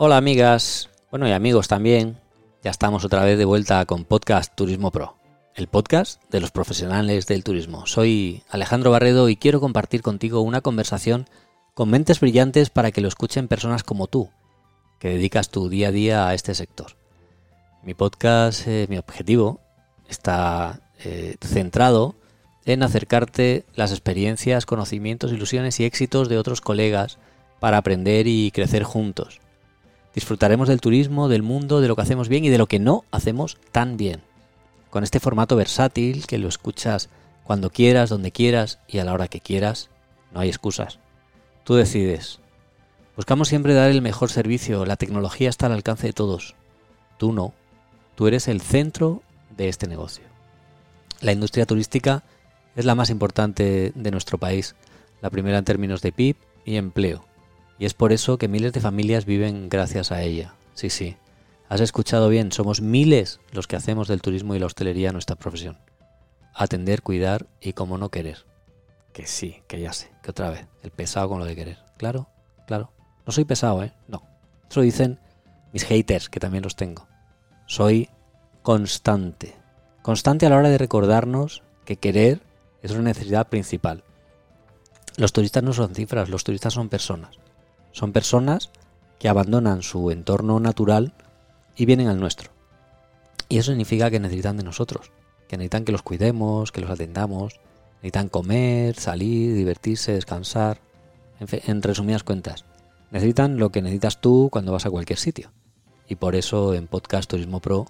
Hola amigas, bueno y amigos también, ya estamos otra vez de vuelta con Podcast Turismo Pro, el podcast de los profesionales del turismo. Soy Alejandro Barredo y quiero compartir contigo una conversación con mentes brillantes para que lo escuchen personas como tú, que dedicas tu día a día a este sector. Mi podcast, eh, mi objetivo, está eh, centrado en acercarte las experiencias, conocimientos, ilusiones y éxitos de otros colegas para aprender y crecer juntos. Disfrutaremos del turismo, del mundo, de lo que hacemos bien y de lo que no hacemos tan bien. Con este formato versátil que lo escuchas cuando quieras, donde quieras y a la hora que quieras, no hay excusas. Tú decides. Buscamos siempre dar el mejor servicio, la tecnología está al alcance de todos. Tú no. Tú eres el centro de este negocio. La industria turística es la más importante de nuestro país, la primera en términos de PIB y empleo. Y es por eso que miles de familias viven gracias a ella. Sí, sí. Has escuchado bien, somos miles los que hacemos del turismo y la hostelería nuestra profesión. Atender, cuidar y como no querer. Que sí, que ya sé, que otra vez, el pesado con lo de querer. Claro, claro. No soy pesado, ¿eh? No. Eso dicen mis haters, que también los tengo. Soy constante. Constante a la hora de recordarnos que querer es una necesidad principal. Los turistas no son cifras, los turistas son personas. Son personas que abandonan su entorno natural y vienen al nuestro. Y eso significa que necesitan de nosotros, que necesitan que los cuidemos, que los atendamos, necesitan comer, salir, divertirse, descansar, en, en resumidas cuentas. Necesitan lo que necesitas tú cuando vas a cualquier sitio. Y por eso en Podcast Turismo Pro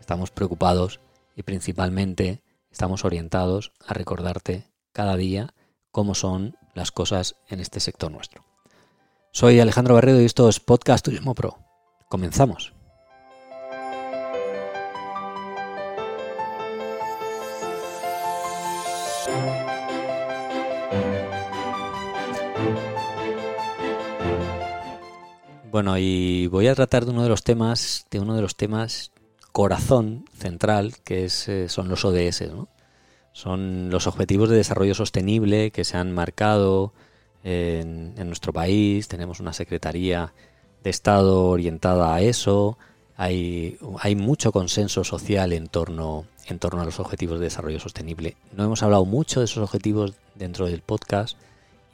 estamos preocupados y principalmente estamos orientados a recordarte cada día cómo son las cosas en este sector nuestro. Soy Alejandro Barredo y esto es Podcast Turismo Pro. Comenzamos. Bueno, y voy a tratar de uno de los temas, de uno de los temas corazón central, que es, eh, son los ODS, ¿no? Son los Objetivos de Desarrollo Sostenible que se han marcado en, nuestro país, tenemos una Secretaría de Estado orientada a eso, hay, hay mucho consenso social en torno, en torno a los objetivos de desarrollo sostenible. No hemos hablado mucho de esos objetivos dentro del podcast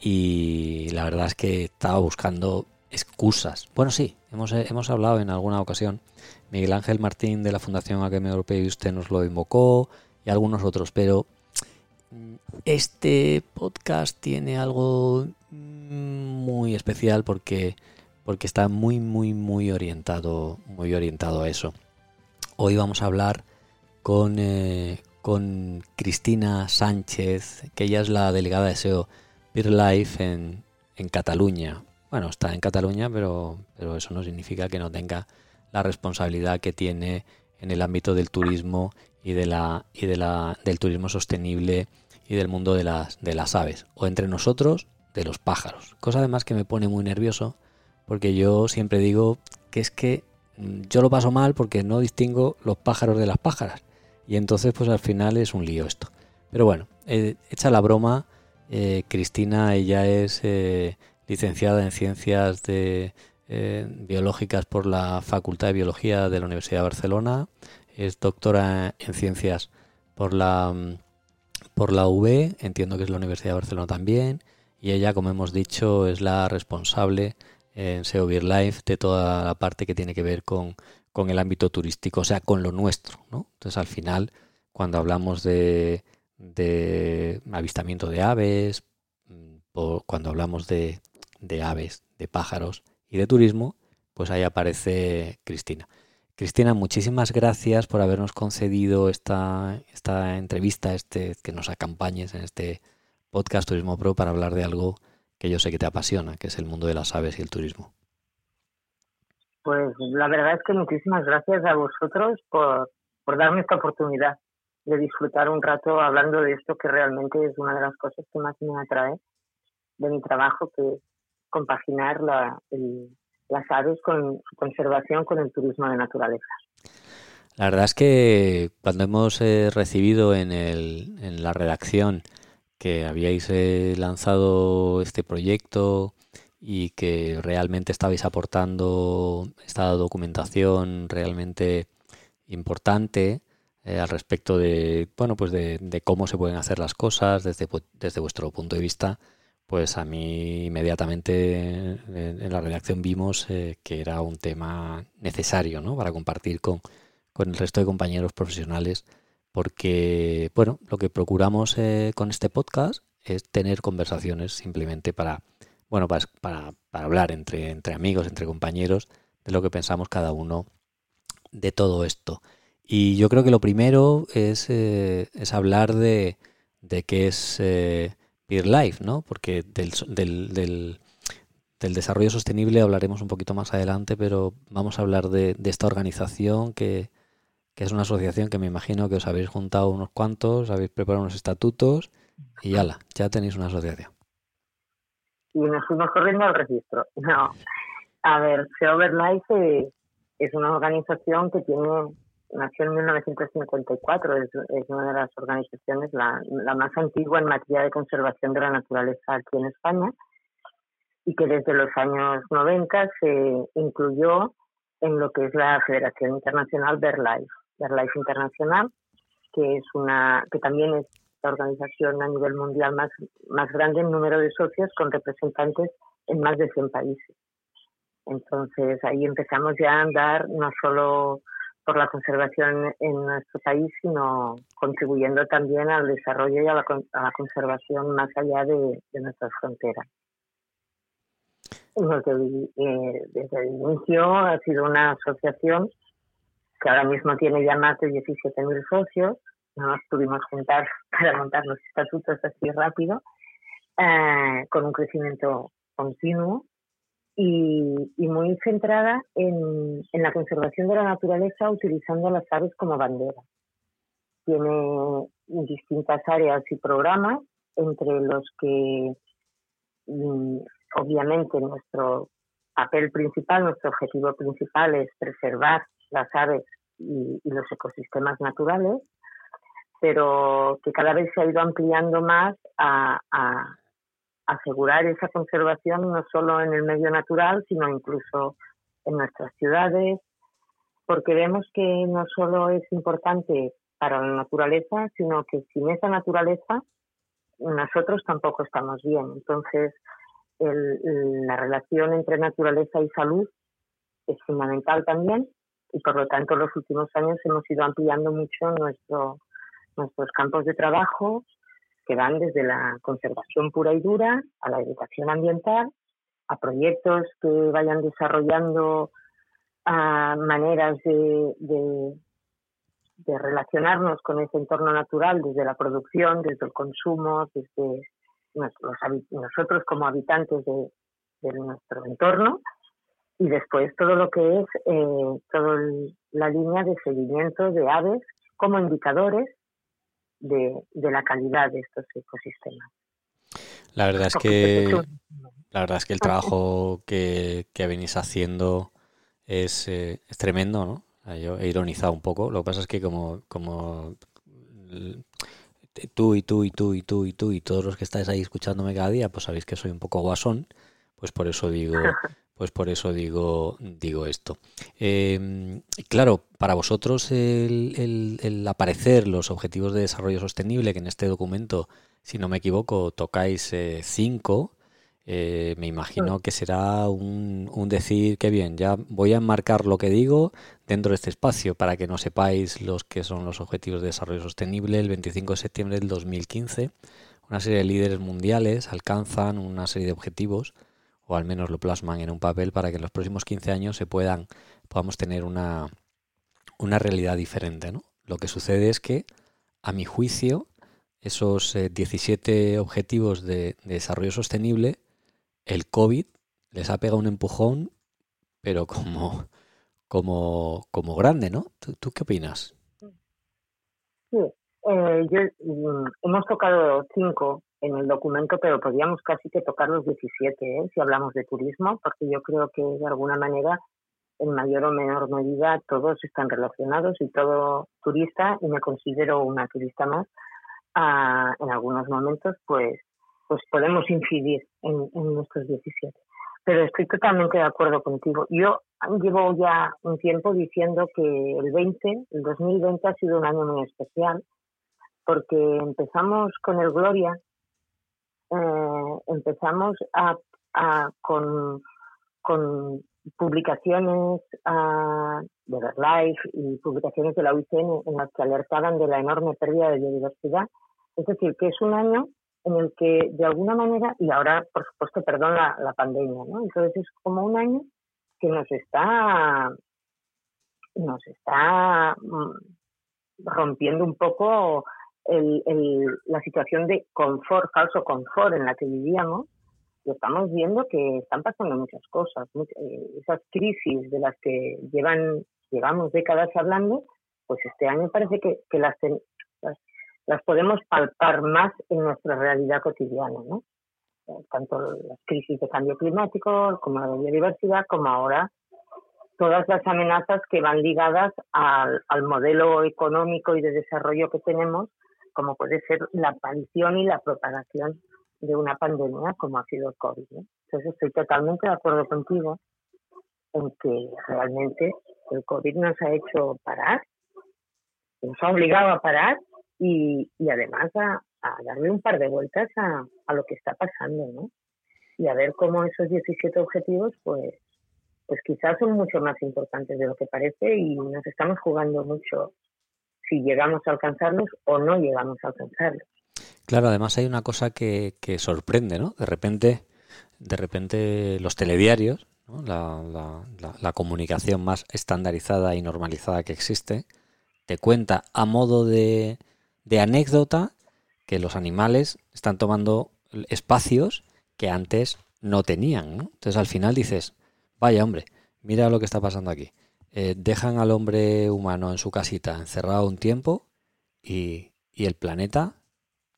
y la verdad es que estaba buscando excusas. Bueno, sí, hemos, hemos hablado en alguna ocasión. Miguel Ángel Martín de la Fundación Academia Europea y usted nos lo invocó y algunos otros, pero este podcast tiene algo muy especial porque, porque está muy, muy, muy orientado, muy orientado a eso. Hoy vamos a hablar con, eh, con Cristina Sánchez, que ella es la delegada de SEO Peer Life en, en Cataluña. Bueno, está en Cataluña, pero, pero eso no significa que no tenga la responsabilidad que tiene en el ámbito del turismo y de la y de la del turismo sostenible y del mundo de las, de las aves, o entre nosotros de los pájaros. Cosa además que me pone muy nervioso, porque yo siempre digo que es que mm, yo lo paso mal porque no distingo los pájaros de las pájaras. Y entonces pues al final es un lío esto. Pero bueno, eh, hecha la broma, eh, Cristina, ella es eh, licenciada en ciencias biológicas por la Facultad de Biología de la Universidad de Barcelona, es doctora en ciencias por la mm, por la UB, entiendo que es la Universidad de Barcelona también, y ella, como hemos dicho, es la responsable en SEO Beer Life de toda la parte que tiene que ver con, con el ámbito turístico, o sea, con lo nuestro. ¿no? Entonces, al final, cuando hablamos de, de avistamiento de aves, o cuando hablamos de, de aves, de pájaros y de turismo, pues ahí aparece Cristina. Cristina, muchísimas gracias por habernos concedido esta, esta entrevista, este, que nos acompañes en este podcast Turismo Pro para hablar de algo que yo sé que te apasiona, que es el mundo de las aves y el turismo. Pues la verdad es que muchísimas gracias a vosotros por, por darme esta oportunidad de disfrutar un rato hablando de esto que realmente es una de las cosas que más me atrae de mi trabajo, que es compaginar la, el, las aves con su conservación con el turismo de naturaleza. La verdad es que cuando hemos eh, recibido en, el, en la redacción que habíais eh, lanzado este proyecto y que realmente estabais aportando esta documentación realmente importante eh, al respecto de bueno pues de, cómo se pueden hacer las cosas desde, desde vuestro punto de vista pues a mí inmediatamente en, la redacción vimos eh, que era un tema necesario ¿no? para compartir con, con el resto de compañeros profesionales porque bueno lo que procuramos eh, con este podcast es tener conversaciones simplemente para bueno para, para, hablar entre, entre amigos entre compañeros de lo que pensamos cada uno de todo esto y yo creo que lo primero es, eh, es hablar de, de qué es eh, Peer Life, ¿no? Porque del, del, del, desarrollo sostenible hablaremos un poquito más adelante, pero vamos a hablar de esta organización que, que, es una asociación que me imagino que os habéis juntado unos cuantos, habéis preparado unos estatutos y ala, ya tenéis una asociación. Y nos fuimos corriendo al registro. No, a ver, Life eh, es una organización que tiene nació en 1954, es, es una de las organizaciones, la, la, más antigua en materia de conservación de la naturaleza aquí en España, y que desde los años 90 se incluyó en lo que es la Federación Internacional BirdLife, BirdLife Internacional, que es una, que también es la organización a nivel mundial más, más grande en número de socios, con representantes en más de 100 países. Entonces ahí empezamos ya a andar no solo por la conservación en nuestro país, sino contribuyendo también al desarrollo y a la, conservación más allá de, nuestras fronteras. Eh, desde, el inicio ha sido una asociación que ahora mismo tiene ya más de 17.000 socios. No nos pudimos juntar para montar los estatutos así rápido, eh, con un crecimiento continuo y, muy centrada en, la conservación de la naturaleza utilizando las aves como bandera. Tiene distintas áreas y programas, entre los que mm, obviamente nuestro papel principal, nuestro objetivo principal es preservar las aves y, los ecosistemas naturales, pero que cada vez se ha ido ampliando más a asegurar esa conservación no solo en el medio natural, sino incluso en nuestras ciudades, porque vemos que no solo es importante para la naturaleza, sino que sin esa naturaleza nosotros tampoco estamos bien. Entonces, la relación entre naturaleza y salud es fundamental también y por lo tanto los últimos años hemos ido ampliando mucho nuestro, nuestros campos de trabajo que van desde la conservación pura y dura a la educación ambiental, a proyectos que vayan desarrollando a maneras de, de, relacionarnos con ese entorno natural desde la producción, desde el consumo, desde nosotros como habitantes de, nuestro entorno y después todo lo que es eh, toda la línea de seguimiento de aves como indicadores de, la calidad de estos ecosistemas. La verdad es que la verdad es que el trabajo que, que venís haciendo es, eh, es tremendo, ¿no? Yo he ironizado un poco. Lo que pasa es que como, como tú y tú y tú y tú y tú y todos los que estáis ahí escuchándome cada día, pues sabéis que soy un poco guasón, pues por eso digo, pues por eso digo, digo esto. Em, claro, para vosotros el, aparecer los objetivos de desarrollo sostenible, que en este documento, si no me equivoco, tocáis eh, cinco, eh, me imagino que será un, un, decir que bien, ya voy a enmarcar lo que digo dentro de este espacio para que no sepáis los que son los objetivos de desarrollo sostenible. El 25 de septiembre del 2015, una serie de líderes mundiales alcanzan una serie de objetivos o al menos lo plasman en un papel para que en los próximos 15 años se puedan, podamos tener una, una realidad diferente. ¿no? Lo que sucede es que, a mi juicio, esos 17 eh, objetivos de, desarrollo sostenible, el COVID les ha pegado un empujón, pero como, como, como grande, ¿no? ¿Tú, qué opinas? Sí, eh, yo, mm, hemos tocado cinco en el documento, pero podríamos casi que tocar los 17, ¿eh? si hablamos de turismo, porque yo creo que de alguna manera, en mayor o menor medida, todos están relacionados y todo turista, y me considero una turista más, en algunos momentos, pues, pues podemos incidir en, nuestros 17. pero estoy totalmente de acuerdo contigo. Yo llevo ya un tiempo diciendo que el 20, el 2020 ha sido un año muy especial porque empezamos con el Gloria, eh, empezamos a, con, publicaciones de Life y publicaciones de la UICN en las que alertaban de la enorme pérdida de biodiversidad. Es decir, que es un año en el que de alguna manera, y ahora por supuesto, perdón, la, la pandemia, ¿no? Entonces es como un año que nos está, nos está mm, rompiendo un poco el, el, la situación de confort, falso confort en la que vivíamos, y estamos viendo que están pasando muchas cosas, eh, esas crisis de las que llevan, llevamos décadas hablando, pues este año parece que, las, podemos palpar más en nuestra realidad cotidiana, ¿no? Tanto las crisis de cambio climático como la biodiversidad, como ahora todas las amenazas que van ligadas al, al modelo económico y de desarrollo que tenemos, como puede ser la aparición y la propagación de una pandemia como ha sido el COVID. Entonces estoy totalmente de acuerdo contigo en que realmente el COVID nos ha hecho parar, nos ha obligado a parar y, y además a, darle un par de vueltas a, a, lo que está pasando, ¿no? Y a ver cómo esos 17 objetivos, pues, pues quizás son mucho más importantes de lo que parece y nos estamos jugando mucho si llegamos a alcanzarlos o no llegamos a alcanzarlos. Claro, además hay una cosa que, que sorprende, ¿no? De repente, de repente los telediarios, la, la, la, comunicación más estandarizada y normalizada que existe, te cuenta a modo de, de anécdota que los animales están tomando espacios que antes no tenían. ¿no? Entonces al final dices, vaya hombre, mira lo que está pasando aquí. Eh, dejan al hombre humano en su casita encerrado un tiempo y, y el planeta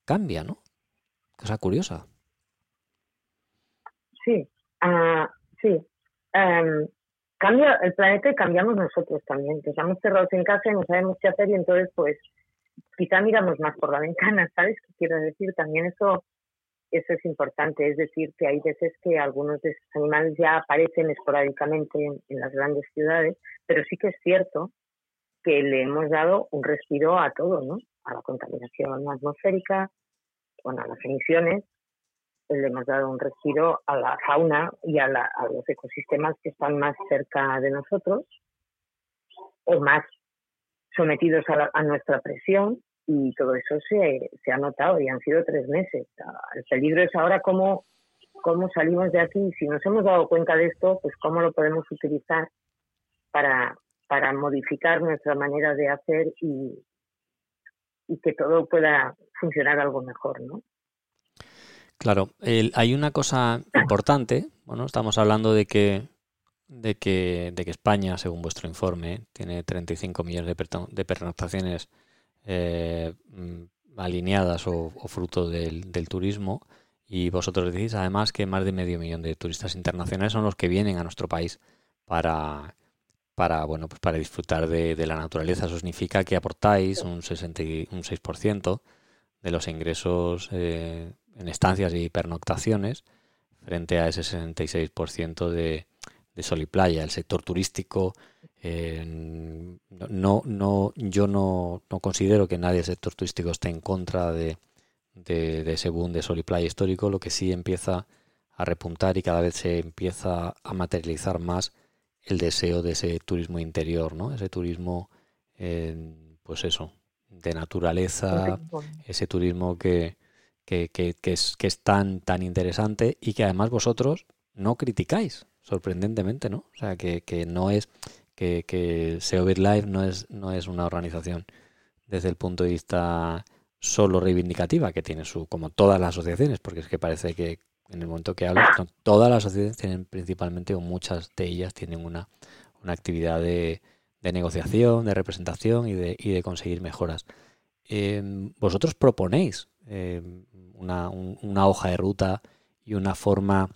cambia, ¿no? Cosa curiosa. Sí, uh, sí. Um, cambia el planeta y cambiamos nosotros también. Que estamos cerrados en casa y no sabemos qué hacer y entonces pues quizá miramos más por la ventana, ¿sabes qué quiero decir? También eso, eso es importante, es decir, que hay veces que algunos de estos animales ya aparecen esporádicamente en, en las grandes ciudades, pero sí que es cierto que le hemos dado un respiro a todo, ¿no? A la contaminación atmosférica, bueno, a las emisiones, le hemos dado un respiro a la fauna y a, la, a los ecosistemas que están más cerca de nosotros o más sometidos a, a nuestra presión y todo eso se, se, ha notado y han sido tres meses. El peligro es ahora cómo, cómo salimos de aquí. Si nos hemos dado cuenta de esto, pues cómo lo podemos utilizar para, para modificar nuestra manera de hacer y, y que todo pueda funcionar algo mejor, ¿no? Claro, el, hay una cosa importante, bueno, estamos hablando de que de que, de que España, según vuestro informe, tiene 35 millones de, de pernoctaciones eh, mm, alineadas o, fruto del, turismo. Y vosotros decís además que más de medio millón de turistas internacionales son los que vienen a nuestro país para, para, bueno, pues para disfrutar de, de la naturaleza. Eso significa que aportáis un, 60, un 6% de los ingresos eh, en estancias y pernoctaciones frente a ese 66% de, de sol y playa, el sector turístico. Eh, no, no, yo no, no, considero que nadie del sector turístico esté en contra de, de, de, ese boom de sol y playa histórico, lo que sí empieza a repuntar y cada vez se empieza a materializar más el deseo de ese turismo interior, ¿no? Ese turismo, eh, pues eso, de naturaleza, ese turismo que, que, que, que, es, que es tan, tan interesante y que además vosotros no criticáis sorprendentemente, ¿no? O sea, que, que no es que, que SEO Live no es, no es una organización desde el punto de vista solo reivindicativa, que tiene su, como todas las asociaciones, porque es que parece que en el momento que hablo, todas las asociaciones tienen principalmente, o muchas de ellas tienen una, una actividad de, negociación, de representación y de, y de conseguir mejoras. Eh, vosotros proponéis eh, una, un, una hoja de ruta y una forma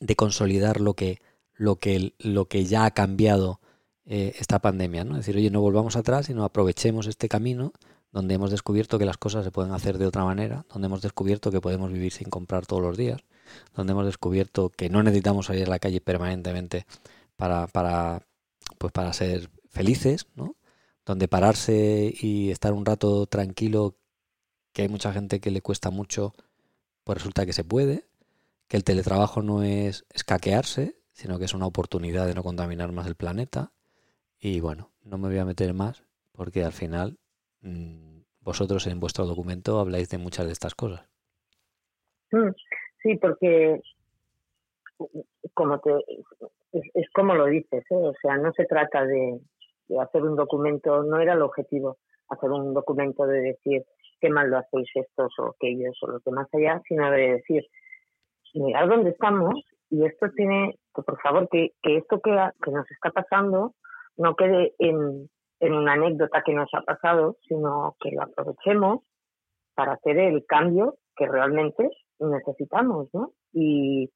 de consolidar lo que, lo que, lo que ya ha cambiado eh, esta pandemia. ¿no? Es decir, oye, no volvamos atrás, sino aprovechemos este camino donde hemos descubierto que las cosas se pueden hacer de otra manera, donde hemos descubierto que podemos vivir sin comprar todos los días, donde hemos descubierto que no necesitamos salir a la calle permanentemente para, para, pues para ser felices, ¿no? Donde pararse y estar un rato tranquilo, que hay mucha gente que le cuesta mucho, pues resulta que se puede, que el teletrabajo no es escaquearse, sino que es una oportunidad de no contaminar más el planeta. Y bueno, no me voy a meter más porque al final mm, vosotros en vuestro documento habláis de muchas de estas cosas. Mm, sí, porque como te, es, como lo dices, ¿eh? o sea, no se trata de, hacer un documento, no era el objetivo hacer un documento de decir qué mal lo hacéis estos o aquellos o lo que más allá, sino de decir, mirad dónde estamos y esto tiene, que por favor, que, que esto que, que nos está pasando no quede en, una anécdota que nos ha pasado, sino que lo aprovechemos para hacer el cambio que realmente necesitamos, ¿no? Y,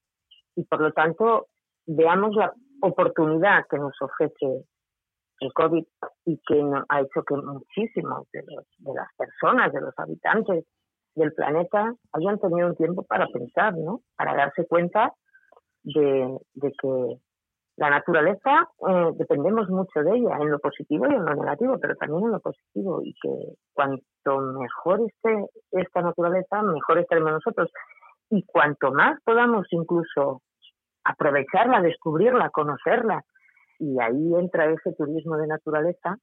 por lo tanto, veamos la oportunidad que nos ofrece el COVID y que ha hecho que muchísimos de, las personas, de los habitantes del planeta hayan tenido un tiempo para pensar, ¿no? Para darse cuenta de que la naturaleza eh, dependemos mucho de ella, en lo positivo y en lo negativo, pero también en lo positivo, y que cuanto mejor esté esta naturaleza, mejor estaremos nosotros. Y cuanto más podamos incluso aprovecharla, descubrirla, conocerla, y ahí entra ese turismo de naturaleza,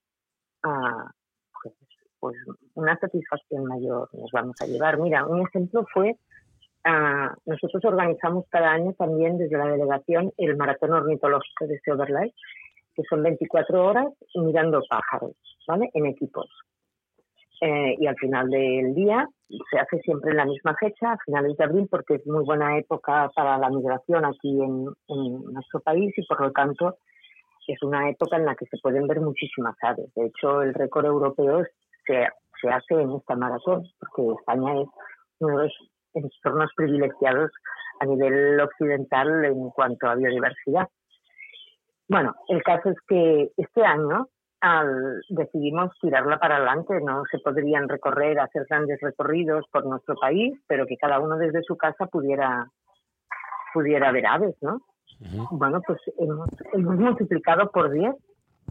ah, pues, pues una satisfacción mayor nos vamos a llevar. Mira, un ejemplo fue nosotros organizamos cada año también desde la delegación el maratón ornitológico de Silver que son 24 horas mirando pájaros, ¿vale? En equipos. Eh, y al final del día se hace siempre en la misma fecha, a finales de abril, porque es muy buena época para la migración aquí en, nuestro país y por lo tanto es una época en la que se pueden ver muchísimas aves. De hecho, el récord europeo se, se hace en esta maratón, porque España es uno de los entornos privilegiados a nivel occidental en cuanto a biodiversidad. Bueno, el caso es que este año al, decidimos tirarla para adelante. No se podrían recorrer, hacer grandes recorridos por nuestro país, pero que cada uno desde su casa pudiera, pudiera ver aves, ¿no? Bueno, pues hemos, hemos multiplicado por 10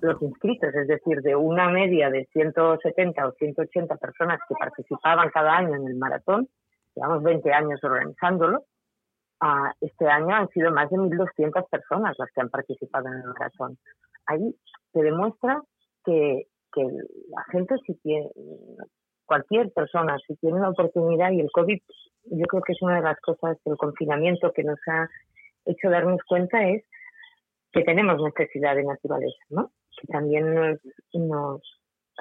los inscritos, es decir, de una media de 170 o 180 personas que participaban cada año en el maratón, llevamos 20 años organizándolo, ah, este año han sido más de 1.200 personas las que han participado en el maratón. Ahí se demuestra que, que la gente si tiene, cualquier persona, si tiene la oportunidad y el COVID, yo creo que es una de las cosas del confinamiento que nos ha hecho darnos cuenta es que tenemos necesidad de naturaleza, ¿no? Que también nos, nos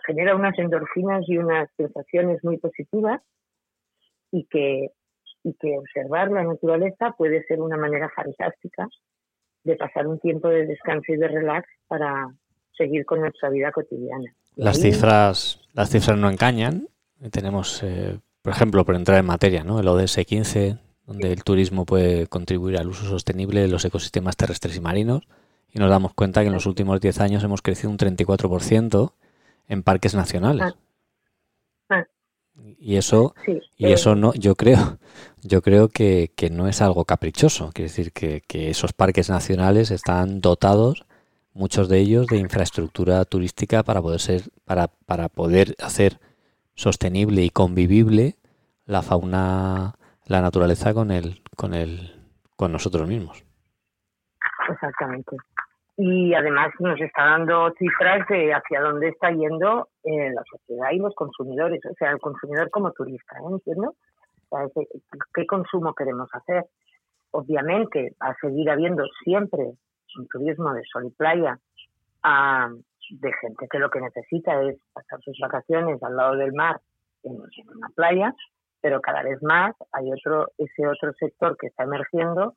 genera unas endorfinas y unas sensaciones muy positivas y que, y que observar la naturaleza puede ser una manera fantástica de pasar un tiempo de descanso y de relax para seguir con nuestra vida cotidiana. Las cifras, las cifras no engañan. Tenemos, eh, por ejemplo, por entrar en materia, ¿no? el ODS 15, donde el turismo puede contribuir al uso sostenible de los ecosistemas terrestres y marinos. Y nos damos cuenta que en los últimos 10 años hemos crecido un 34% en parques nacionales. Ah. Y eso, y eso no, yo creo, yo creo que, que, no es algo caprichoso. Quiere decir que, que, esos parques nacionales están dotados, muchos de ellos, de infraestructura turística para poder ser, para, para poder hacer sostenible y convivible la fauna, la naturaleza con el, con el, con nosotros mismos. Exactamente y además nos está dando cifras de hacia dónde está yendo eh, la sociedad y los consumidores, o sea, el consumidor como turista, ¿eh? ¿entiendo? ¿qué, consumo queremos hacer? Obviamente, a seguir habiendo siempre un turismo de sol y playa de gente que lo que necesita es pasar sus vacaciones al lado del mar en, en una playa, pero cada vez más hay otro ese otro sector que está emergiendo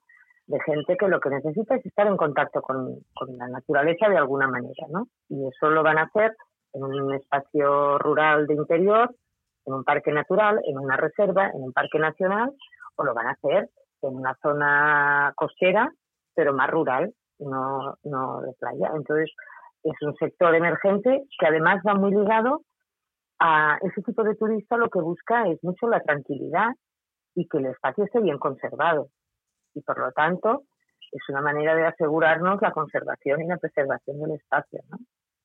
de gente que lo que necesita es estar en contacto con, la naturaleza de alguna manera, ¿no? Y eso lo van a hacer en un espacio rural de interior, en un parque natural, en una reserva, en un parque nacional, o lo van a hacer en una zona costera, pero más rural, no, no de playa. Entonces, es un sector emergente que además va muy ligado a ese tipo de turista lo que busca es mucho la tranquilidad y que el espacio esté bien conservado. Y por lo tanto, es una manera de asegurarnos la conservación y la preservación del espacio, ¿no?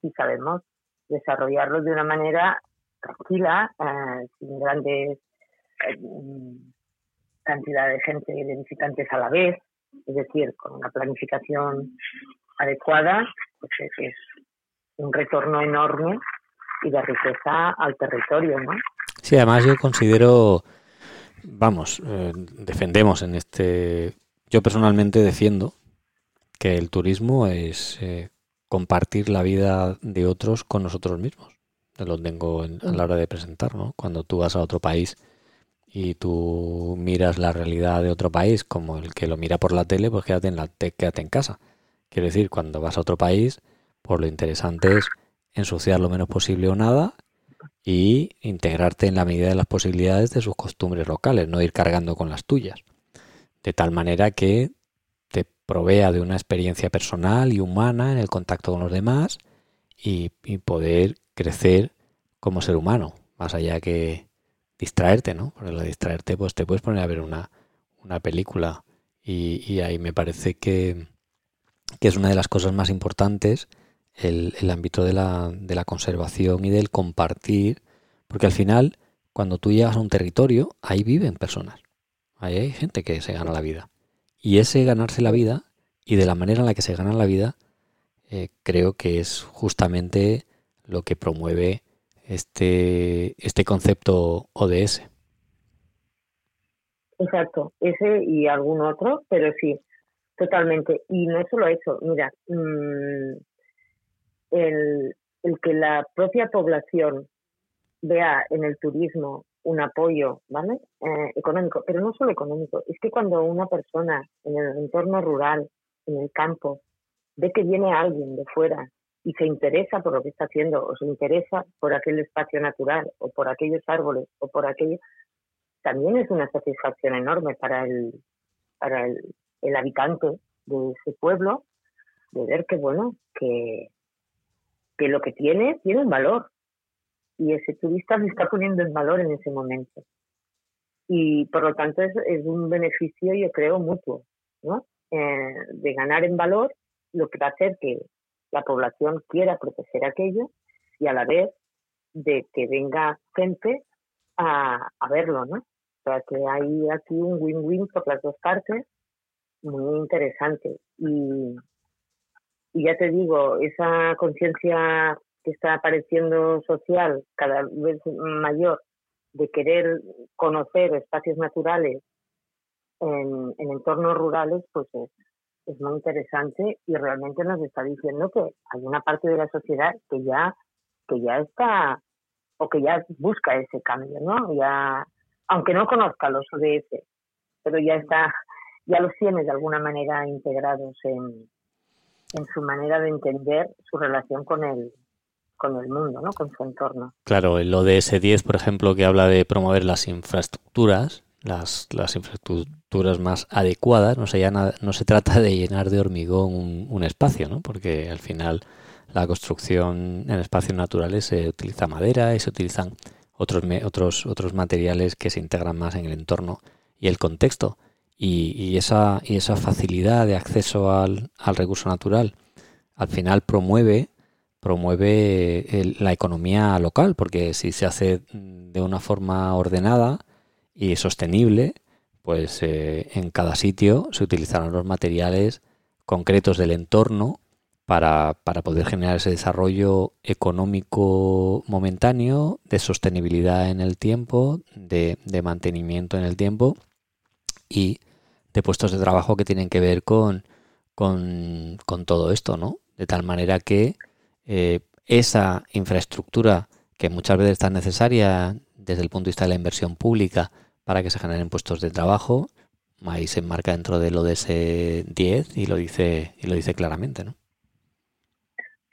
Y sabemos desarrollarlo de una manera tranquila, eh, sin grandes eh, cantidad de gente, de visitantes a la vez, es decir, con una planificación adecuada, pues es, un retorno enorme y de riqueza al territorio, ¿no? Sí, además yo considero, vamos, eh, defendemos en este, yo personalmente defiendo que el turismo es eh, compartir la vida de otros con nosotros mismos. Lo tengo a la hora de presentar, ¿no? Cuando tú vas a otro país y tú miras la realidad de otro país como el que lo mira por la tele, pues quédate en, la quédate en casa. Quiero decir, cuando vas a otro país, pues lo interesante es ensuciar lo menos posible o nada y integrarte en la medida de las posibilidades de sus costumbres locales, no ir cargando con las tuyas. De tal manera que te provea de una experiencia personal y humana en el contacto con los demás y, y poder crecer como ser humano, más allá que, distraerte, ¿no? Por la distraerte, pues te puedes poner a ver una, una película y, ahí me parece que, que, es una de las cosas más importantes el, el ámbito de la, de la conservación y del compartir, porque al final, cuando tú llegas a un territorio, ahí viven personas, ahí hay gente que se gana la vida. Y ese ganarse la vida, y de la manera en la que se gana la vida, eh, creo que es justamente lo que promueve este, este concepto ODS. Exacto, ese y algún otro, pero sí, totalmente. Y no solo eso, mira, mm, el, el que la propia población vea en el turismo un apoyo, ¿vale? Eh, económico, pero no solo económico, es que cuando una persona en el entorno rural, en el campo, ve que viene alguien de fuera y se interesa por lo que está haciendo o se interesa por aquel espacio natural o por aquellos árboles o por aquello, también es una satisfacción enorme para el, para el, el habitante de ese pueblo de ver que, bueno, que, que lo que tiene tiene un valor y ese turista se está poniendo en valor en ese momento. Y por lo tanto es, un beneficio, yo creo, mutuo, ¿no? Eh, de ganar en valor, lo que va a hacer que la población quiera proteger aquello y a la vez de que venga gente a, verlo, ¿no? O sea, que hay aquí un win-win por las dos partes muy interesante. Y, y ya te digo, esa conciencia que está apareciendo social cada vez mayor de querer conocer espacios naturales en, en entornos rurales, pues es, es muy interesante y realmente nos está diciendo que hay una parte de la sociedad que ya que ya está o que ya busca ese cambio, ¿no? Ya aunque no conozca los ODS, pero ya está ya los tiene de alguna manera integrados en, en su manera de entender su relación con el con el mundo, ¿no? Con su entorno. Claro, el ODS 10, por ejemplo, que habla de promover las infraestructuras, las, las infraestructuras más adecuadas, no se, no se trata de llenar de hormigón un, espacio, ¿no? porque al final la construcción en espacios naturales se utiliza madera y se utilizan otros, otros, otros materiales que se integran más en el entorno y el contexto. Y, esa, y esa facilidad de acceso al, recurso natural al final promueve promueve la economía local, porque si se hace de una forma ordenada, y sostenible, pues eh, en cada sitio se utilizarán los materiales concretos del entorno para, para, poder generar ese desarrollo económico momentáneo, de sostenibilidad en el tiempo, de, mantenimiento en el tiempo y de puestos de trabajo que tienen que ver con, con, todo esto, ¿no? De tal manera que eh, esa infraestructura que muchas veces está necesaria desde el punto de vista de la inversión pública, para que se generen puestos de trabajo. Ahí se enmarca dentro de lo de ese 10 y lo dice, y lo dice claramente, ¿no?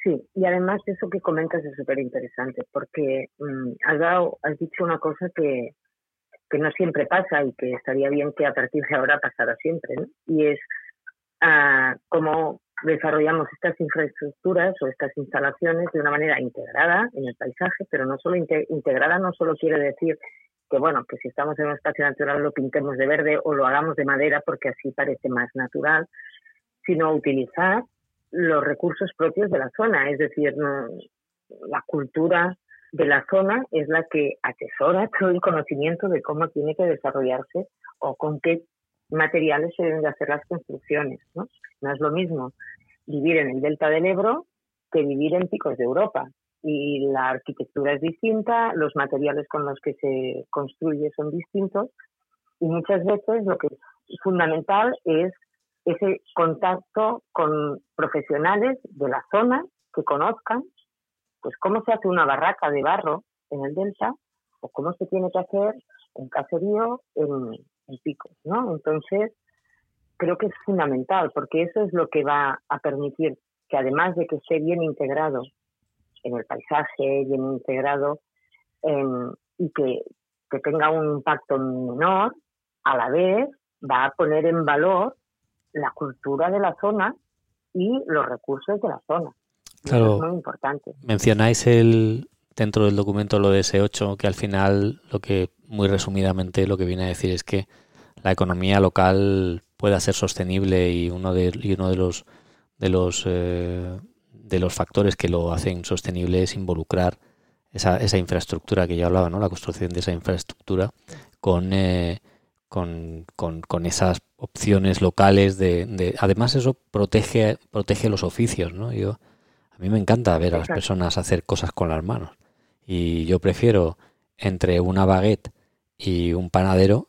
Sí, y además eso que comentas es súper interesante porque mm, has, dado, has dicho una cosa que, que no siempre pasa y que estaría bien que a partir de ahora pasara siempre, ¿no? Y es ah, como desarrollamos estas infraestructuras o estas instalaciones de una manera integrada en el paisaje, pero no solo integrada no solo quiere decir que bueno, que si estamos en un espacio natural lo pintemos de verde o lo hagamos de madera porque así parece más natural, sino utilizar los recursos propios de la zona, es decir, la cultura de la zona es la que atesora todo el conocimiento de cómo tiene que desarrollarse o con qué materiales se deben de hacer las construcciones. ¿no? no es lo mismo vivir en el delta del Ebro que vivir en picos de Europa. Y la arquitectura es distinta, los materiales con los que se construye son distintos y muchas veces lo que es fundamental es ese contacto con profesionales de la zona que conozcan pues cómo se hace una barraca de barro en el delta o cómo se tiene que hacer un caserío en, en picos, ¿no? Entonces, creo que es fundamental porque eso es lo que va a permitir que además de que esté bien integrado en el paisaje, bien integrado y que, que tenga un impacto menor, a la vez va a poner en valor la cultura de la zona y los recursos de la zona. Claro, es muy importante. Mencionáis el dentro del documento lo de S8, que al final lo que muy resumidamente lo que viene a decir es que la economía local pueda ser sostenible y uno de, y uno de los de los eh, de los factores que lo hacen sostenible es involucrar esa, esa infraestructura que yo hablaba, ¿no? La construcción de esa infraestructura con, eh, con, con, esas opciones locales de, de, además eso protege protege los oficios, ¿no? Yo mí me encanta ver a las personas hacer cosas con las manos y yo prefiero entre una baguette y un panadero,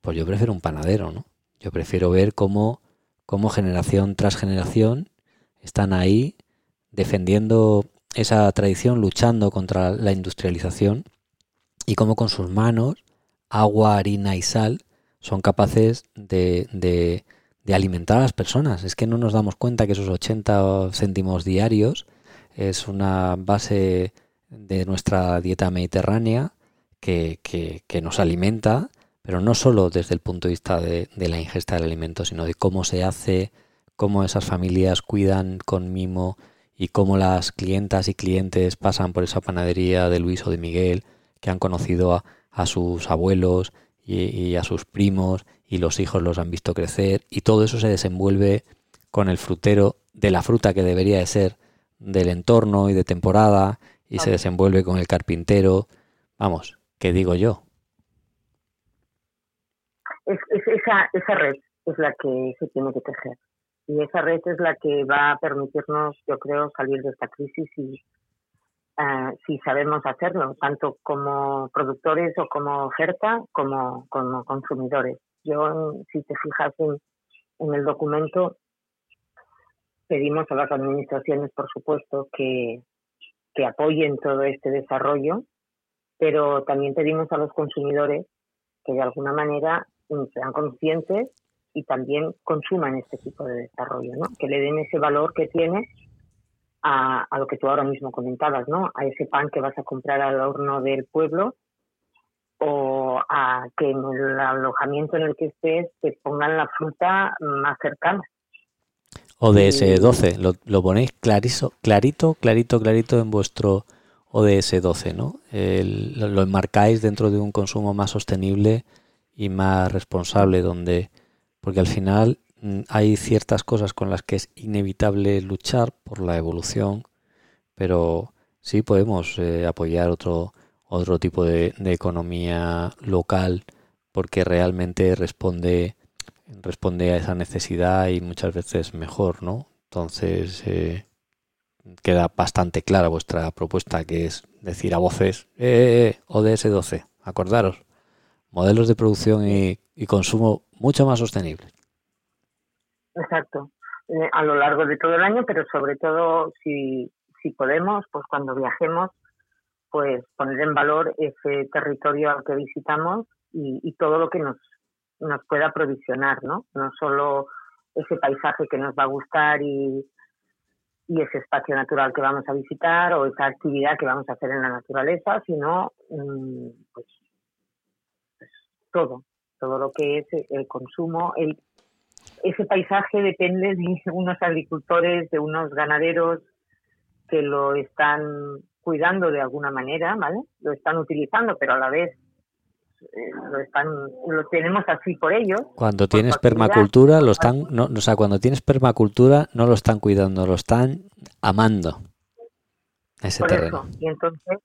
pues yo prefiero un panadero, ¿no? Yo prefiero ver cómo, cómo generación tras generación están ahí defendiendo esa tradición, luchando contra la industrialización y cómo con sus manos, agua, harina y sal son capaces de, de, de, alimentar a las personas. Es que no nos damos cuenta que esos 80 céntimos diarios es una base de nuestra dieta mediterránea que, que, nos alimenta pero no solo desde el punto de vista de, la ingesta del alimento, sino de cómo se hace, cómo esas familias cuidan con mimo y cómo las clientas y clientes pasan por esa panadería de Luis o de Miguel, que han conocido a, sus abuelos y, a sus primos y los hijos los han visto crecer y todo eso se desenvuelve con el frutero de la fruta que debería de ser del entorno y de temporada y se desenvuelve con el carpintero. Vamos, ¿qué digo yo? es, esa, esa red es la que se tiene que tejer. Y esa red es la que va a permitirnos, yo creo, salir de esta crisis y uh, si sabemos hacerlo, tanto como productores o como oferta, como, como consumidores. Yo, si te fijas en, el documento, pedimos a las administraciones, por supuesto, que, que apoyen todo este desarrollo, pero también pedimos a los consumidores que de alguna manera sean conscientes y también consuman este tipo de desarrollo, ¿no? Que le den ese valor que tiene a, a, lo que tú ahora mismo comentabas, ¿no? A ese pan que vas a comprar al horno del pueblo o a que en el alojamiento en el que estés te pongan la fruta más cercana. ODS 12, lo, lo ponéis clarito, clarito, clarito, clarito en vuestro ODS 12, ¿no? lo enmarcáis dentro de un consumo más sostenible y más responsable, donde, porque al final mm, hay ciertas cosas con las que es inevitable luchar por la evolución, pero sí podemos eh, apoyar otro, otro tipo de, economía local porque realmente responde, responde a esa necesidad y muchas veces mejor, ¿no? Entonces, eh, queda bastante clara vuestra propuesta, que es decir a voces, eh, eh ODS 12, acordaros modelos de producción y, consumo mucho más sostenibles. Exacto, eh, a lo largo de todo el año, pero sobre todo si, si podemos, pues cuando viajemos, pues poner en valor ese territorio al que visitamos y, todo lo que nos, nos pueda provisionar, ¿no? No solo ese paisaje que nos va a gustar y, y ese espacio natural que vamos a visitar o esa actividad que vamos a hacer en la naturaleza, sino mm, pues todo, todo lo que es el consumo, el ese paisaje depende de unos agricultores, de unos ganaderos que lo están cuidando de alguna manera, ¿vale? Lo están utilizando, pero a la vez eh, lo están lo tenemos así por ellos. Cuando tienes permacultura, lo están no, o sea, cuando tienes permacultura no lo están cuidando, lo están amando. Ese terreno. Y entonces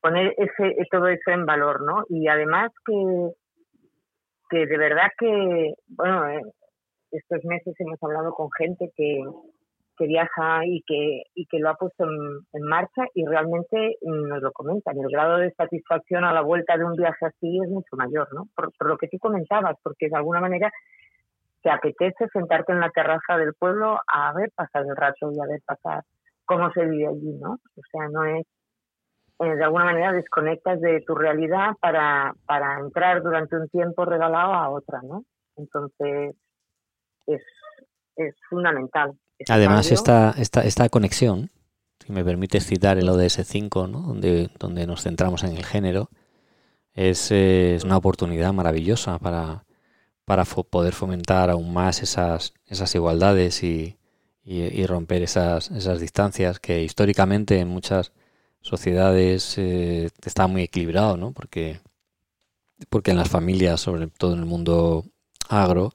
poner ese todo eso en valor, ¿no? Y además que que de verdad que bueno, eh, estos meses hemos hablado con gente que, que viaja y que, y que lo ha puesto en, marcha y realmente nos lo comentan. El grado de satisfacción a la vuelta de un viaje así es mucho mayor, ¿no? Por, lo que tú comentabas, porque de alguna manera te apetece sentarte en la terraza del pueblo a ver pasar el rato y a ver pasar cómo se vive allí, ¿no? O sea, no es eh, de alguna manera desconectas de tu realidad para, para entrar durante un tiempo regalado a otra, ¿no? Entonces, es, es fundamental. Además, esta, esta, esta conexión, si me permites citar el ODS 5, ¿no? donde, donde nos centramos en el género, es, es una oportunidad maravillosa para, para poder fomentar aún más esas, esas igualdades y, y, romper esas, esas distancias que históricamente en muchas sociedades eh, está muy equilibrado, ¿no? Porque, porque en las familias, sobre todo en el mundo agro,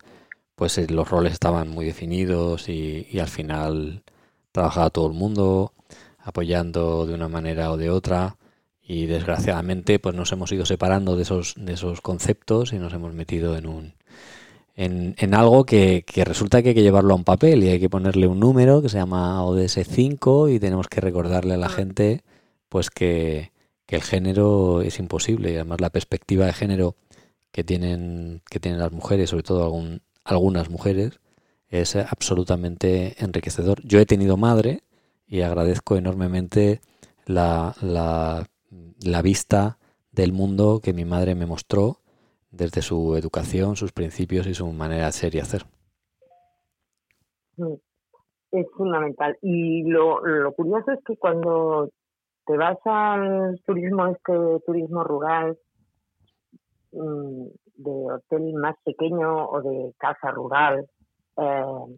pues eh, los roles estaban muy definidos y, al final trabajaba todo el mundo apoyando de una manera o de otra. Y desgraciadamente pues nos hemos ido separando de esos de esos conceptos y nos hemos metido en un en, en algo que, que, resulta que hay que llevarlo a un papel y hay que ponerle un número que se llama ODS 5 y tenemos que recordarle a la gente pues que, que el género es imposible. Y además la perspectiva de género que tienen que tienen las mujeres sobre todo algún algunas mujeres, es absolutamente enriquecedor. Yo he tenido madre y agradezco enormemente la, la, vista del mundo que mi madre me mostró desde su educación, sus principios y su manera de ser y hacer. Mm, es fundamental. Y lo, lo curioso es que cuando te vas al turismo, este turismo rural, mm, de hotel más pequeño o de casa rural. Eh,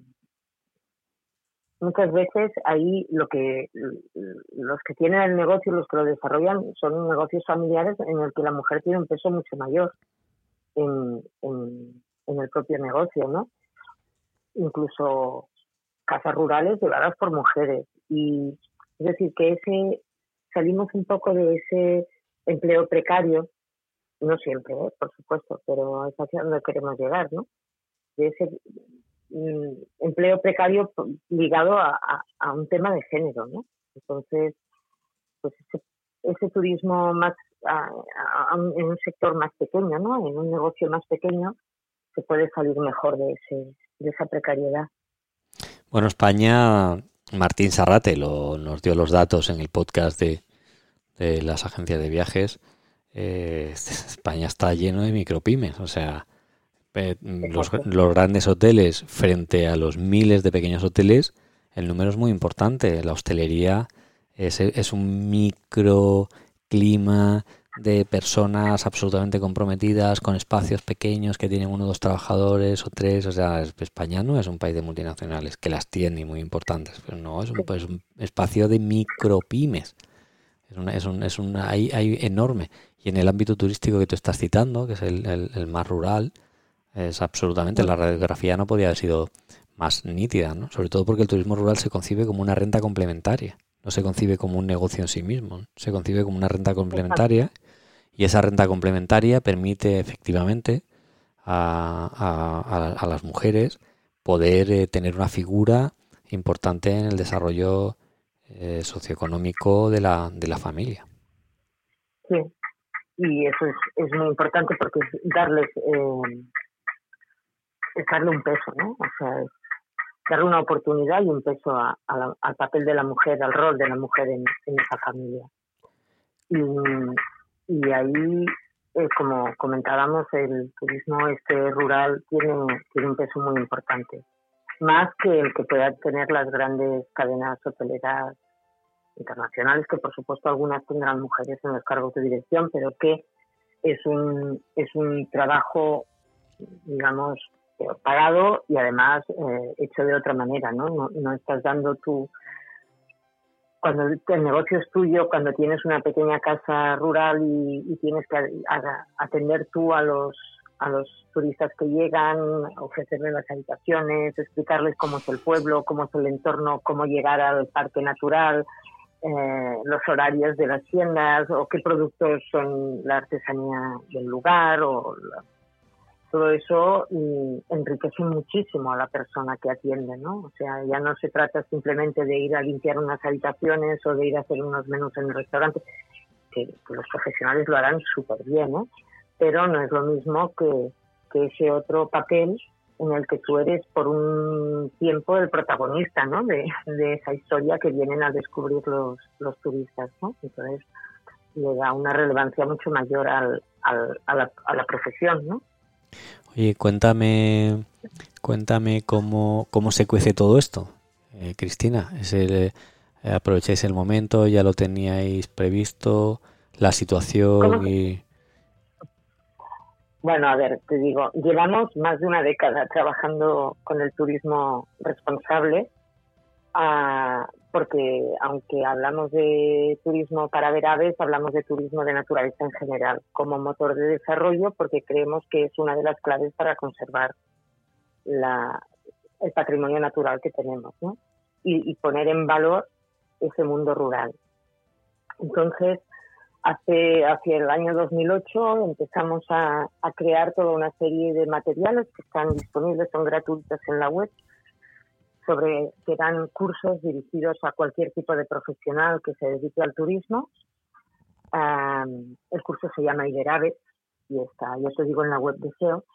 muchas veces ahí lo que los que tienen el negocio, los que lo desarrollan, son negocios familiares en el que la mujer tiene un peso mucho mayor en, en, el propio negocio, ¿no? Incluso casas rurales llevadas por mujeres. Y es decir, que ese salimos un poco de ese empleo precario no siempre, ¿eh? por supuesto, pero es hacia donde queremos llegar, ¿no? De ese mm, empleo precario ligado a, un tema de género, ¿no? Entonces, pues ese, turismo más en un sector más pequeño, ¿no? En un negocio más pequeño, se puede salir mejor de, ese, de esa precariedad. Bueno, España, Martín Sarrate lo, nos dio los datos en el podcast de las agencias de viajes eh, España está lleno de micropymes, o sea, los, grandes hoteles frente a los miles de pequeños hoteles, el número es muy importante. La hostelería es, es un microclima de personas absolutamente comprometidas con espacios pequeños que tienen uno o dos trabajadores o tres. O sea, España no es un país de multinacionales que las tiene muy importantes, pero no, es un, es un espacio de micropymes. Es, una, es, un, es una, hay, hay enorme. Y en el ámbito turístico que tú estás citando, que es el, más rural, es absolutamente, la radiografía no podía haber sido más nítida, ¿no? Sobre todo porque el turismo rural se concibe como una renta complementaria, no se concibe como un negocio en sí mismo, se concibe como una renta complementaria y esa renta complementaria permite efectivamente a, las mujeres poder eh, tener una figura importante en el desarrollo eh, socioeconómico de la, de la familia. Sí, y eso es, es muy importante porque es darles eh, es darle un peso, ¿no? O sea, darle una oportunidad y un peso al papel de la mujer, al rol de la mujer en, esa familia. Y, y ahí, eh, como comentábamos, el turismo este rural tiene, tiene un peso muy importante, más que el que puedan tener las grandes cadenas hoteleras internacionales, que por supuesto algunas tendrán mujeres en los cargos de dirección, pero que es un, es un trabajo, digamos, pagado y además eh, hecho de otra manera, ¿no? ¿no? No estás dando tu... Cuando el negocio es tuyo, cuando tienes una pequeña casa rural y, tienes que atender tú a los a los turistas que llegan, ofrecerles las habitaciones, explicarles cómo es el pueblo, cómo es el entorno, cómo llegar al parque natural, eh, los horarios de las tiendas o qué productos son la artesanía del lugar o todo eso enriquece muchísimo a la persona que atiende, ¿no? O sea, ya no se trata simplemente de ir a limpiar unas habitaciones o de ir a hacer unos menús en el restaurante, que, los profesionales lo harán súper bien, ¿no? Pero no es lo mismo que, que ese otro papel en el que tú eres por un tiempo el protagonista, ¿no? De, esa historia que vienen a descubrir los, los turistas, ¿no? Entonces le da una relevancia mucho mayor al, al, a, la, a la profesión, ¿no? Oye, cuéntame, cuéntame cómo, cómo se cuece todo esto, eh, Cristina. ¿Es el, eh, ¿Aprovecháis el momento? ¿Ya lo teníais previsto? ¿La situación? y Bueno, a ver, te digo, llevamos más de una década trabajando con el turismo responsable. Ah, porque aunque hablamos de turismo para ver aves, hablamos de turismo de naturaleza en general, como motor de desarrollo, porque creemos que es una de las claves para conservar la, el patrimonio natural que tenemos ¿no? y, poner en valor ese mundo rural. Entonces, hace hacia el año 2008 empezamos a, a crear toda una serie de materiales que están disponibles, son gratuitos en la web, sobre que dan cursos dirigidos a cualquier tipo de profesional que se dedique al turismo. el curso se llama Iberaves y está, yo te digo, en la web de SEO.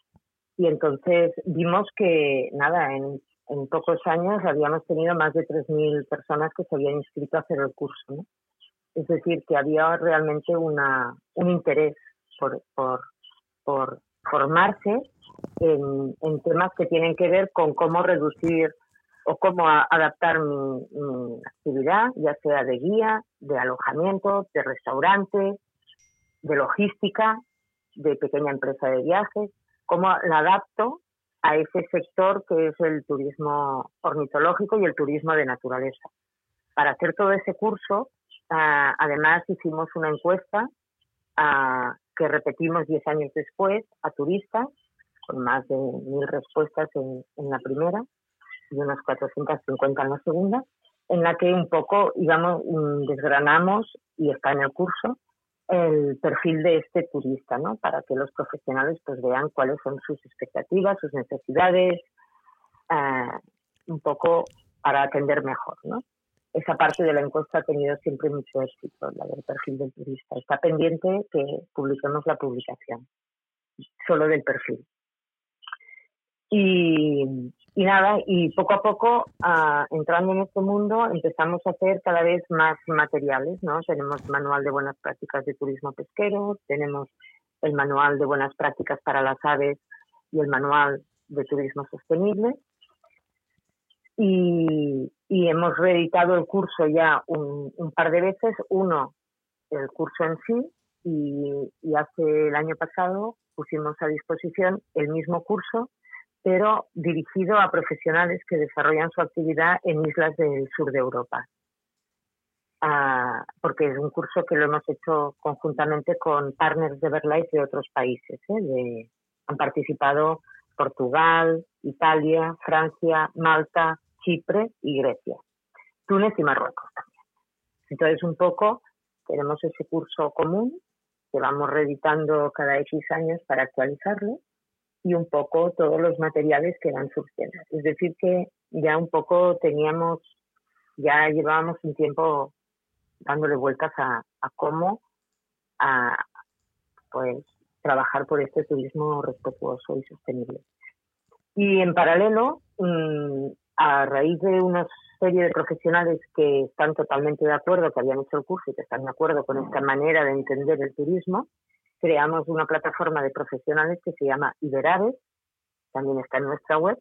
Y entonces vimos que, nada, en, en pocos años habíamos tenido más de 3.000 personas que se habían inscrito a hacer el curso. Es decir, que había realmente un interés por, formarse en, en temas que tienen que ver con cómo reducir o cómo adaptar mi, actividad, ya sea de guía, de alojamiento, de restaurante, de logística, de pequeña empresa de viajes, cómo la adapto a ese sector que es el turismo ornitológico y el turismo de naturaleza. Para hacer todo ese curso, ah, además hicimos una encuesta ah, que repetimos 10 años después a turistas, con más de mil respuestas en la primera, y unas 450 en la segunda, en la que un poco, digamos, mm, desgranamos, y está en el curso, el perfil de este turista, ¿no? Para que los profesionales pues vean cuáles son sus expectativas, sus necesidades, eh, un poco para atender mejor, ¿no? Esa parte de la encuesta ha tenido siempre mucho éxito, la del perfil del turista. Está pendiente que publiquemos la publicación, solo del perfil. Y, y nada, y poco a poco, ah, entrando en este mundo, empezamos a hacer cada vez más materiales, ¿no? Tenemos manual de buenas prácticas de turismo pesquero, tenemos el manual de buenas prácticas para las aves y el manual de turismo sostenible. Y, hemos reeditado el curso ya un, par de veces, uno, el curso en sí, y, hace el año pasado pusimos a disposición el mismo curso pero dirigido a profesionales que desarrollan su actividad en islas del sur de Europa. Ah, porque es un curso que lo hemos hecho conjuntamente con partners de Verlife de otros países. ¿eh? han participado Portugal, Italia, Francia, Malta, Chipre y Grecia. Túnez y Marruecos también. Entonces, un poco tenemos ese curso común que vamos reeditando cada X años para actualizarlo y un poco todos los materiales que van surgiendo. Es decir, que ya un poco teníamos, ya llevábamos un tiempo dándole vueltas a, cómo a, pues trabajar por este turismo respetuoso y sostenible. Y en paralelo, mm, a raíz de una serie de profesionales que están totalmente de acuerdo, que habían hecho el curso y que están de acuerdo con esta manera de entender el turismo, creamos una plataforma de profesionales que se llama Iberaves, también está en nuestra web,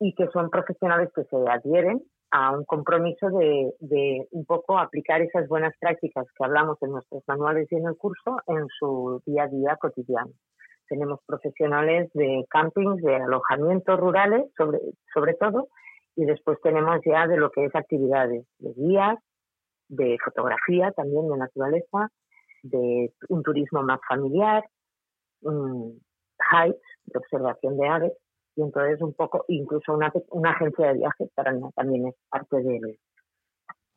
y que son profesionales que se adhieren a un compromiso de, de, un poco aplicar esas buenas prácticas que hablamos en nuestros manuales y en el curso en su día a día cotidiano. Tenemos profesionales de campings, de alojamientos rurales, sobre, sobre todo, y después tenemos ya de lo que es actividades, de guías, de fotografía también, de naturaleza, de un turismo más familiar, um, de observación de aves, y entonces un poco, incluso una, una agencia de viajes para también es parte de,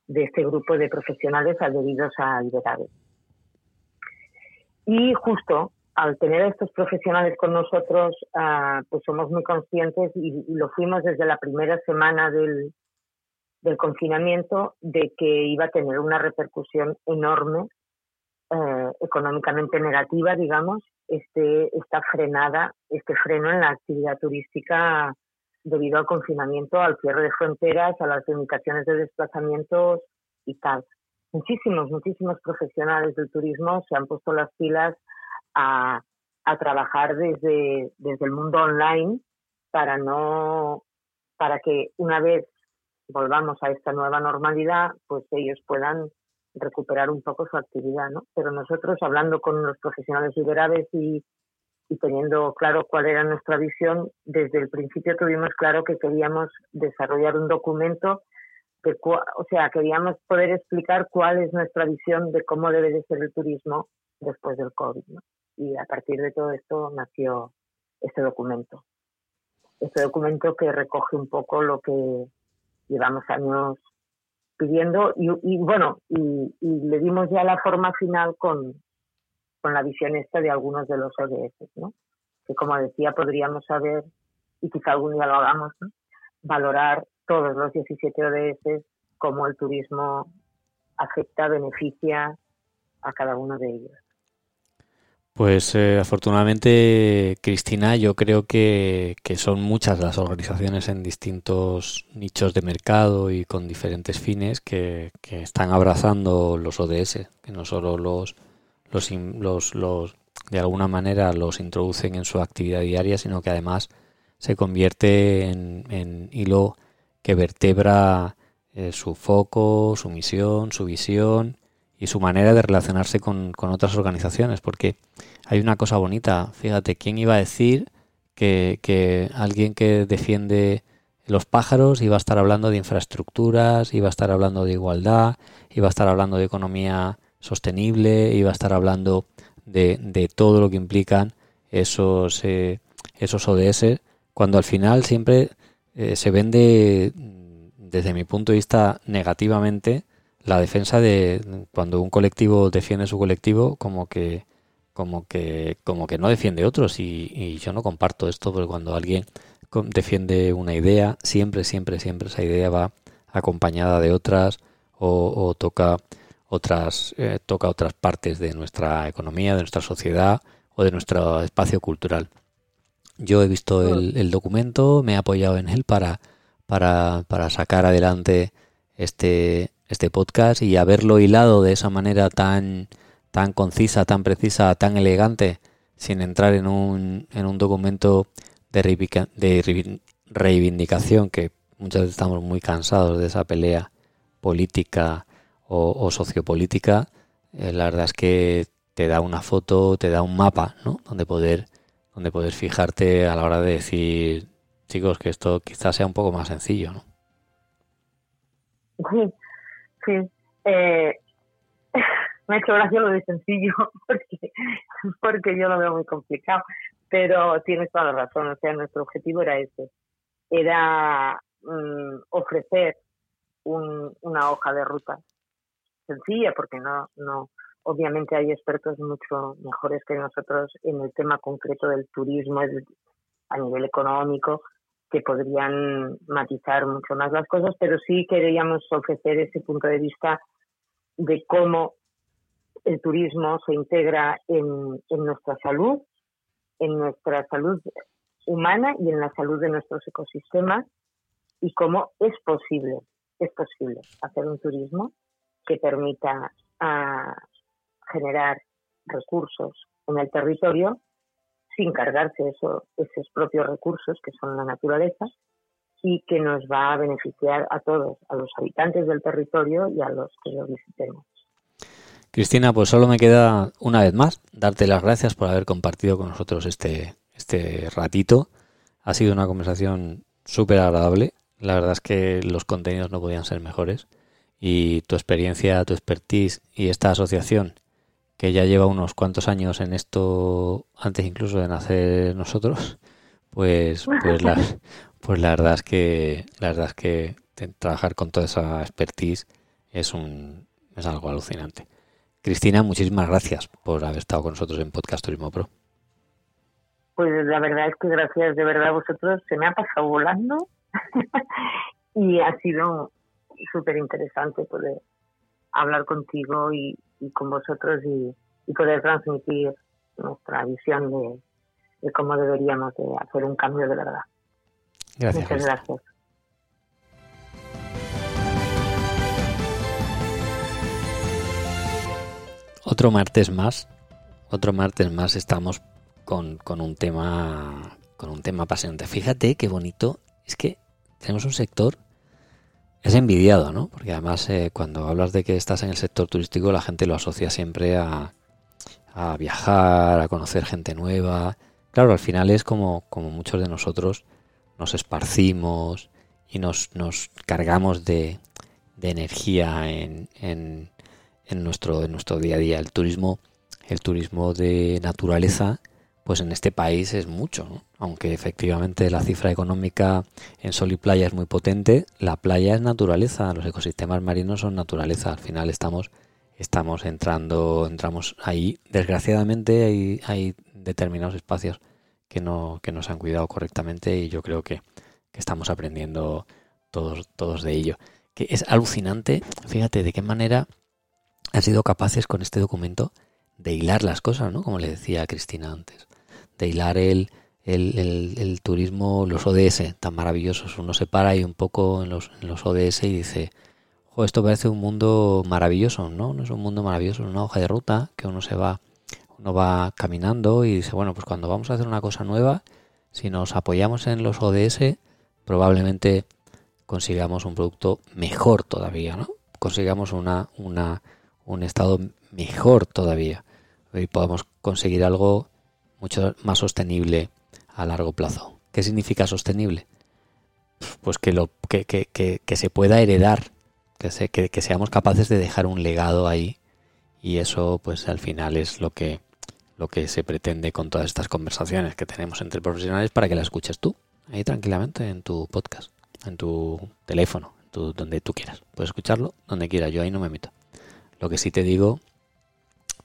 de este grupo de profesionales adheridos a Iberaves. Y justo al tener a estos profesionales con nosotros, ah, pues somos muy conscientes y, lo fuimos desde la primera semana del, del, confinamiento de que iba a tener una repercusión enorme, eh, económicamente negativa, digamos, este, esta frenada, este freno en la actividad turística debido al confinamiento, al cierre de fronteras, a las limitaciones de desplazamientos y tal. Muchísimos, muchísimos profesionales del turismo se han puesto las pilas a, trabajar desde, desde el mundo online para no para que una vez volvamos a esta nueva normalidad, pues ellos puedan recuperar un poco su actividad, ¿no? Pero nosotros, hablando con los profesionales liberales y, y teniendo claro cuál era nuestra visión, desde el principio tuvimos claro que queríamos desarrollar un documento o sea, queríamos poder explicar cuál es nuestra visión de cómo debe de ser el turismo después del COVID. Y a partir de todo esto nació este documento. Este documento que recoge un poco lo que llevamos años pidiendo y, bueno, y, le dimos ya la forma final con, con la visión esta de algunos de los ODS, ¿no? Que como decía, podríamos saber, y quizá algún día lo hagamos, valorar todos los 17 ODS, cómo el turismo afecta, beneficia a cada uno de ellos. Pues eh, afortunadamente, Cristina, yo creo que, son muchas las organizaciones en distintos nichos de mercado y con diferentes fines que, están abrazando los ODS, que no solo los, los, los, los, de alguna manera los introducen en su actividad diaria, sino que además se convierte en, en hilo que vertebra eh, su foco, su misión, su visión y su manera de relacionarse con, otras organizaciones. Porque hay una cosa bonita, fíjate, ¿quién iba a decir que, alguien que defiende los pájaros iba a estar hablando de infraestructuras, iba a estar hablando de igualdad, iba a estar hablando de economía sostenible, iba a estar hablando de, de todo lo que implican esos, eh, esos ODS, cuando al final siempre eh, se vende, desde mi punto de vista, negativamente la defensa de cuando un colectivo defiende su colectivo como que como que como que no defiende otros. Y, yo no comparto esto porque cuando alguien defiende una idea siempre siempre siempre esa idea va acompañada de otras o, toca otras eh, toca otras partes de nuestra economía de nuestra sociedad o de nuestro espacio cultural. Yo he visto el, documento, me he apoyado en él para, para, para sacar adelante este, este podcast y haberlo hilado de esa manera tan, tan concisa, tan precisa, tan elegante, sin entrar en un, en un documento de, reivindicación que muchas veces estamos muy cansados de esa pelea política o, sociopolítica, eh, la verdad es que te da una foto, te da un mapa, ¿no? Donde poder donde puedes fijarte a la hora de decir, chicos, que esto quizás sea un poco más sencillo, ¿no? Sí. Eh, me ha hecho gracia lo de sencillo porque, porque yo lo veo muy complicado, pero tienes toda la razón, o sea, nuestro objetivo era ese, era mm, ofrecer una hoja de ruta sencilla, porque no, no, Obviamente hay expertos mucho mejores que nosotros en el tema concreto del turismo a nivel económico que podrían matizar mucho más las cosas, pero sí queríamos ofrecer ese punto de vista de cómo el turismo se integra en, nuestra salud, en nuestra salud humana y en la salud de nuestros ecosistemas y cómo es posible, es posible hacer un turismo que permita a, generar recursos en el territorio sin cargarse eso, esos propios recursos que son la naturaleza y que nos va a beneficiar a todos, a los habitantes del territorio y a los que lo visitemos. Cristina, pues solo me queda una vez más darte las gracias por haber compartido con nosotros este, este ratito. Ha sido una conversación súper agradable. La verdad es que los contenidos no podían ser mejores. Y tu experiencia, tu expertise y esta asociación que ya lleva unos cuantos años en esto, antes incluso de nacer nosotros, pues, pues, la, pues la verdad es que la verdad es que trabajar con toda esa expertise es un es algo alucinante. Cristina, muchísimas gracias por haber estado con nosotros en Podcast Turismo Pro. Pues la verdad es que gracias de verdad a vosotros. Se me ha pasado volando y ha sido súper interesante poder hablar contigo y, con vosotros y, poder transmitir nuestra visión de, cómo deberíamos de hacer un cambio de verdad. Gracias. Muchas gracias. Otro martes más, otro martes más estamos con, con, un tema con un tema apasionante. Fíjate qué bonito, es que tenemos un sector es envidiado, ¿no? Porque además eh, cuando hablas de que estás en el sector turístico la gente lo asocia siempre a, a viajar, a conocer gente nueva. Claro, al final es como, como muchos de nosotros nos esparcimos y nos, nos cargamos de, de energía en, en, en, nuestro, en nuestro día a día. El turismo, el turismo de naturaleza pues en este país es mucho, aunque efectivamente la cifra económica en sol y playa es muy potente, la playa es naturaleza, los ecosistemas marinos son naturaleza, al final estamos estamos entrando, entramos ahí, desgraciadamente hay, hay determinados espacios que no, que no se han cuidado correctamente y yo creo que, que estamos aprendiendo todos, todos de ello. Que es alucinante, fíjate de qué manera han sido capaces con este documento de hilar las cosas, ¿no? Como le decía a Cristina antes de hilar el, el, turismo, los ODS tan maravillosos. Uno se para ahí un poco en los, en los ODS y dice, jo, esto parece un mundo maravilloso, ¿no? No es un mundo maravilloso, es una hoja de ruta que uno se va, uno va caminando y dice, bueno, pues cuando vamos a hacer una cosa nueva, si nos apoyamos en los ODS, probablemente consigamos un producto mejor todavía, ¿no? Consigamos una, una, un estado mejor todavía. Y podamos conseguir algo mucho más sostenible a largo plazo. ¿Qué significa sostenible? Pues que, lo, que, que, que, se pueda heredar, que, se, que, que seamos capaces de dejar un legado ahí y eso pues al final es lo que, lo que se pretende con todas estas conversaciones que tenemos entre profesionales para que las escuches tú, ahí tranquilamente en tu podcast, en tu teléfono, tu, donde tú quieras. Puedes escucharlo donde quieras, yo ahí no me meto. Lo que sí te digo,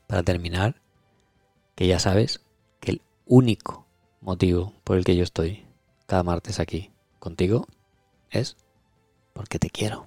para terminar, que ya sabes único motivo por el que yo estoy cada martes aquí contigo es porque te quiero.